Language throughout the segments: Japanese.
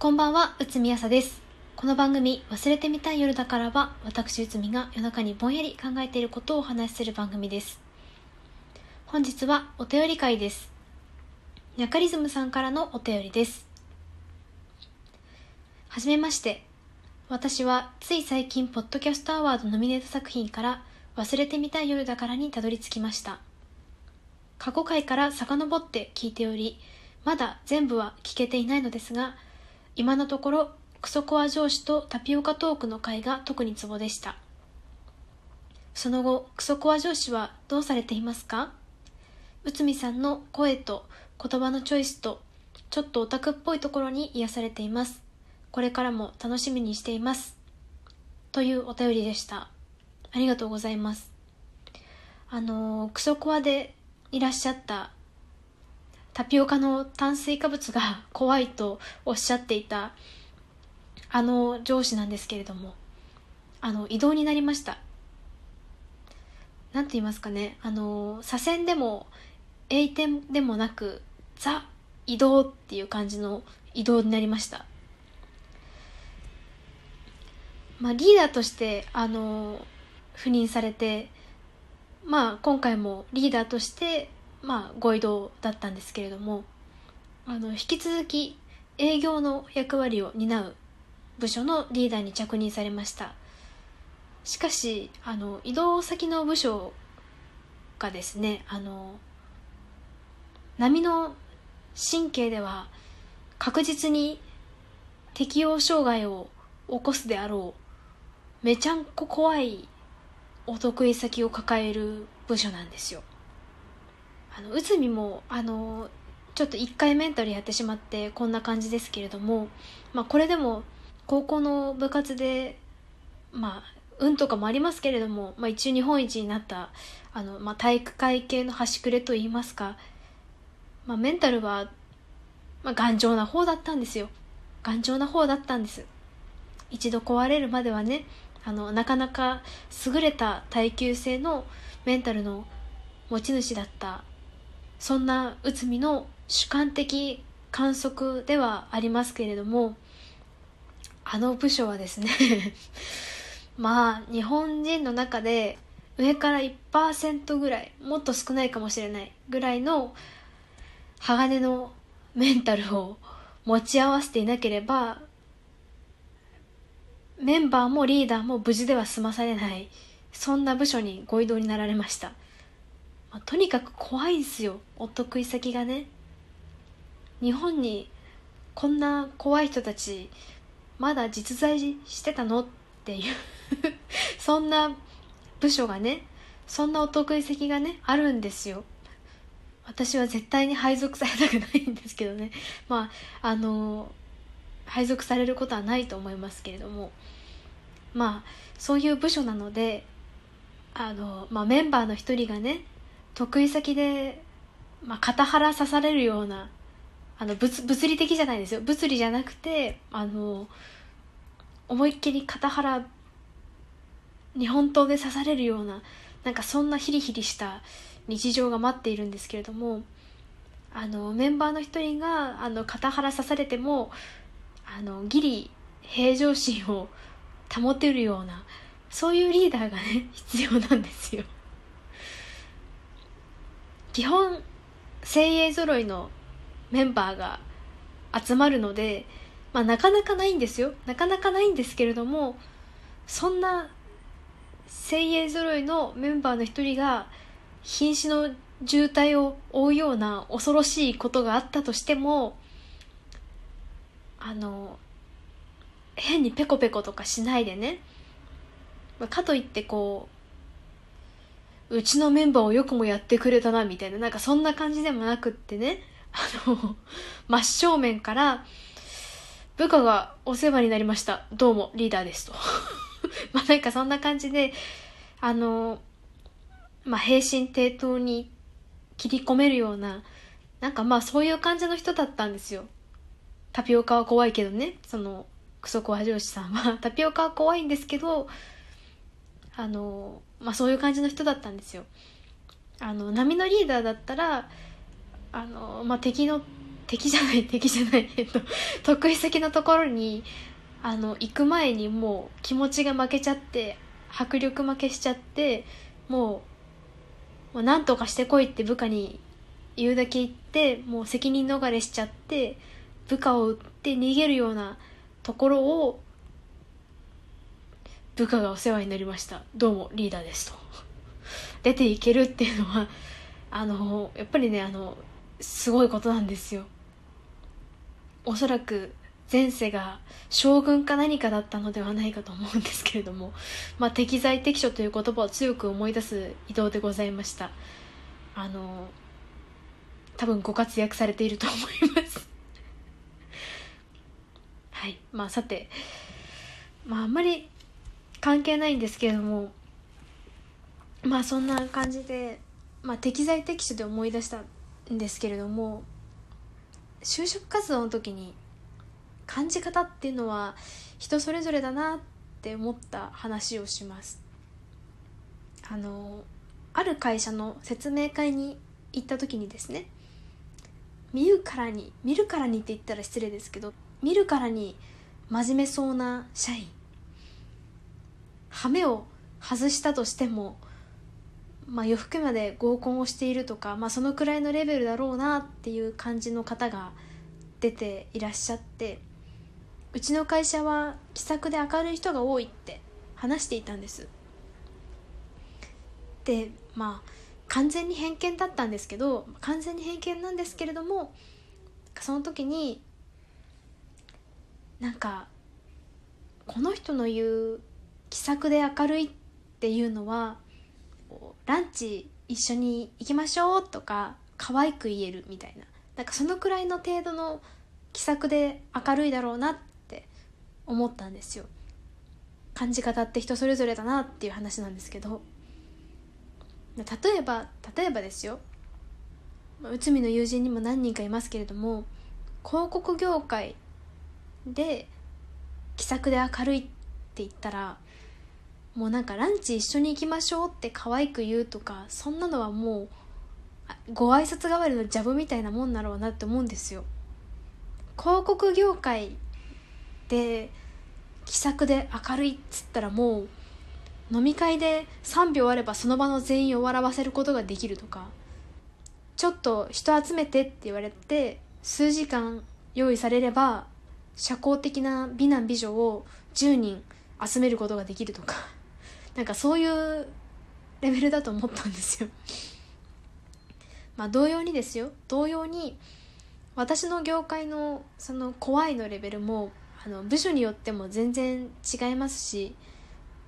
こんばんは、内海朝です。この番組、忘れてみたい夜だからは、私内海が夜中にぼんやり考えていることをお話しする番組です。本日はお便り会です。ニャカリズムさんからのお便りです。はじめまして。私はつい最近、ポッドキャストアワードノミネート作品から、忘れてみたい夜だからにたどり着きました。過去回から遡って聞いており、まだ全部は聞けていないのですが、今のところクソコア上司とタピオカトークの回が特にツボでした。その後クソコア上司はどうされていますか？内海さんの声と言葉のチョイスとちょっとオタクっぽいところに癒されています。これからも楽しみにしています。というお便りでした。ありがとうございます。あのクソコアでいらっしゃったタピオカの炭水化物が怖いとおっしゃっていたあの上司なんですけれどもあの移動になりました。なんて言いますかねあの左遷でも栄転でもなくザ移動っていう感じの移動になりました。まあリーダーとしてあの赴任されてまあ今回もリーダーとしてまあ、ご移動だったんですけれどもあの引き続き営業の役割を担う部署のリーダーに着任されました。しかしあの移動先の部署がですねあの波の神経では確実に適応障害を起こすであろうめちゃんこ怖いお得意先を抱える部署なんですよ。あの内海もあのちょっと1回メンタルやってしまってこんな感じですけれども、まあ、これでも高校の部活でまあ運とかもありますけれども、まあ、一応日本一になったあの、まあ、体育会系の端くれといいますか、まあ、メンタルは、まあ、頑丈な方だったんですよ。頑丈な方だったんです。一度壊れるまではねあのなかなか優れた耐久性のメンタルの持ち主だったそんな内海の主観的観測ではありますけれどもあの部署はですね まあ日本人の中で上から1%ぐらいもっと少ないかもしれないぐらいの鋼のメンタルを持ち合わせていなければメンバーもリーダーも無事では済まされないそんな部署にご移動になられました。まあ、とにかく怖いですよ。お得意先がね。日本にこんな怖い人たちまだ実在してたのっていう そんな部署がねそんなお得意先がねあるんですよ。私は絶対に配属されたくないんですけどね。まああの配属されることはないと思いますけれども。まあそういう部署なのであの、まあ、メンバーの一人がね得意先で、まあ、肩腹刺されるようなあの物物理的じゃないですよ物理じゃなくてあの思いっきり肩腹日本刀で刺されるようななんかそんなヒリヒリした日常が待っているんですけれどもあのメンバーの一人があの肩腹刺されてもあのギリ平常心を保てるようなそういうリーダーがね必要なんですよ。基本精鋭揃いのメンバーが集まるので、まあ、なかなかないんですよ。なかなかないんですけれどもそんな精鋭揃いのメンバーの一人が瀕死の渋滞を追うような恐ろしいことがあったとしてもあの変にペコペコとかしないでね。まかといってこううちのメンバーをよくもやってくれたなみたいな。なんかそんな感じでもなくってね。あの 真正面から部下がお世話になりました。どうもリーダーですと。まあなんかそんな感じであのまあ平身低頭に切り込めるようななんかまあそういう感じの人だったんですよ。タピオカは怖いけどね。そのクソコア上司さんは。タピオカは怖いんですけどあのまあそういう感じの人だったんですよ。あの波のリーダーだったらあの、まあ、敵の敵じゃない敵じゃないえっと得意先のところにあの行く前にもう気持ちが負けちゃって迫力負けしちゃってもうもう何とかしてこいって部下に言うだけ言ってもう責任逃れしちゃって部下を撃って逃げるようなところを部下がお世話になりました。どうもリーダーですと。出ていけるっていうのはあのやっぱりねあのすごいことなんですよ。おそらく前世が将軍か何かだったのではないかと思うんですけれども、まあ、適材適所という言葉を強く思い出す移動でございました。あの多分ご活躍されていると思います。はい。まあさてまああんまり関係ないんですけれどもまあそんな感じで、まあ、適材適所で思い出したんですけれども就職活動の時に感じ方っていうのは人それぞれだなって思った話をします。あのある会社の説明会に行った時にですね見るからに見るからにって言ったら失礼ですけど見るからに真面目そうな社員羽目を外したとしてもまあ、夜更けまで合コンをしているとか、まあ、そのくらいのレベルだろうなっていう感じの方が出ていらっしゃってうちの会社は気さくで明るい人が多いって話していたんです。でまあ完全に偏見だったんですけど完全に偏見なんですけれどもその時になんかこの人の言う気さくで明るいっていうのはランチ一緒に行きましょうとか可愛く言えるみたいな。なんかそのくらいの程度の気さくで明るいだろうなって思ったんですよ。感じ方って人それぞれだなっていう話なんですけど。例えば例えばですよ。内海の友人にも何人かいますけれども広告業界で気さくで明るいって言ったらもうなんかランチ一緒に行きましょうって可愛く言うとかそんなのはもうご挨拶代わりのジャブみたいなもんだろうなって思うんですよ。広告業界で気さくで明るいっつったらもう飲み会で3秒あればその場の全員を笑わせることができるとかちょっと人集めてって言われて数時間用意されれば社交的な美男美女を10人集めることができるとか。なんかそういうレベルだと思ったんですよ。まあ同様にですよ。同様に私の業界のその怖いのレベルもあの部署によっても全然違いますし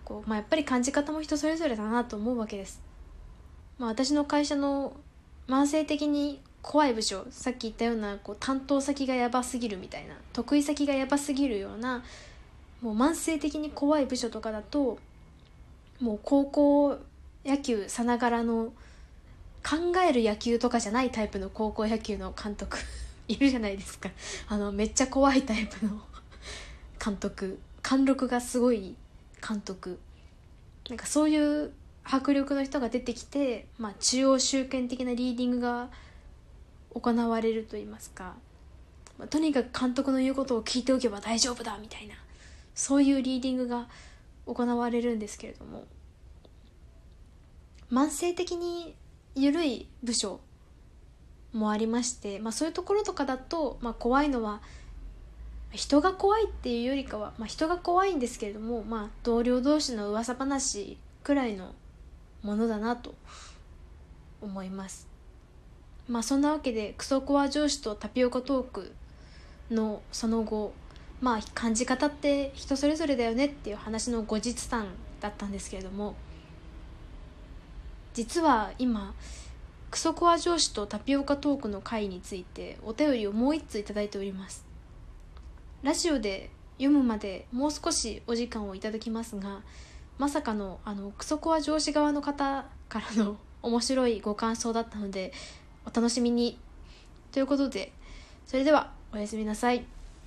こう、まあ、やっぱり感じ方も人それぞれだなと思うわけです、まあ、私の会社の慢性的に怖い部署さっき言ったようなこう担当先がやばすぎるみたいな得意先がやばすぎるようなもう慢性的に怖い部署とかだともう高校野球さながらの考える野球とかじゃないタイプの高校野球の監督 いるじゃないですか。あのめっちゃ怖いタイプの監督。貫禄がすごい監督。なんかそういう迫力の人が出てきて、まあ、中央集権的なリーディングが行われると言いますか、まあ、とにかく監督の言うことを聞いておけば大丈夫だみたいな。そういうリーディングが行われるんですけれども慢性的に緩い部署もありまして、まあ、そういうところとかだと、まあ、怖いのは人が怖いっていうよりかは、まあ、人が怖いんですけれども、まあ、同僚同士の噂話くらいのものだなと思います。まあそんなわけでクソコア上司とタピオカトークのその後まあ感じ方って人それぞれだよねっていう話の後日談だったんですけれども実は今クソコア上司とタピオカトークの会についてお便りをもう一通いいておりますラジオで読むまでもう少しお時間をいただきますがまさかのあのクソコア上司側の方からの 面白いご感想だったのでお楽しみにということでそれではおやすみなさい。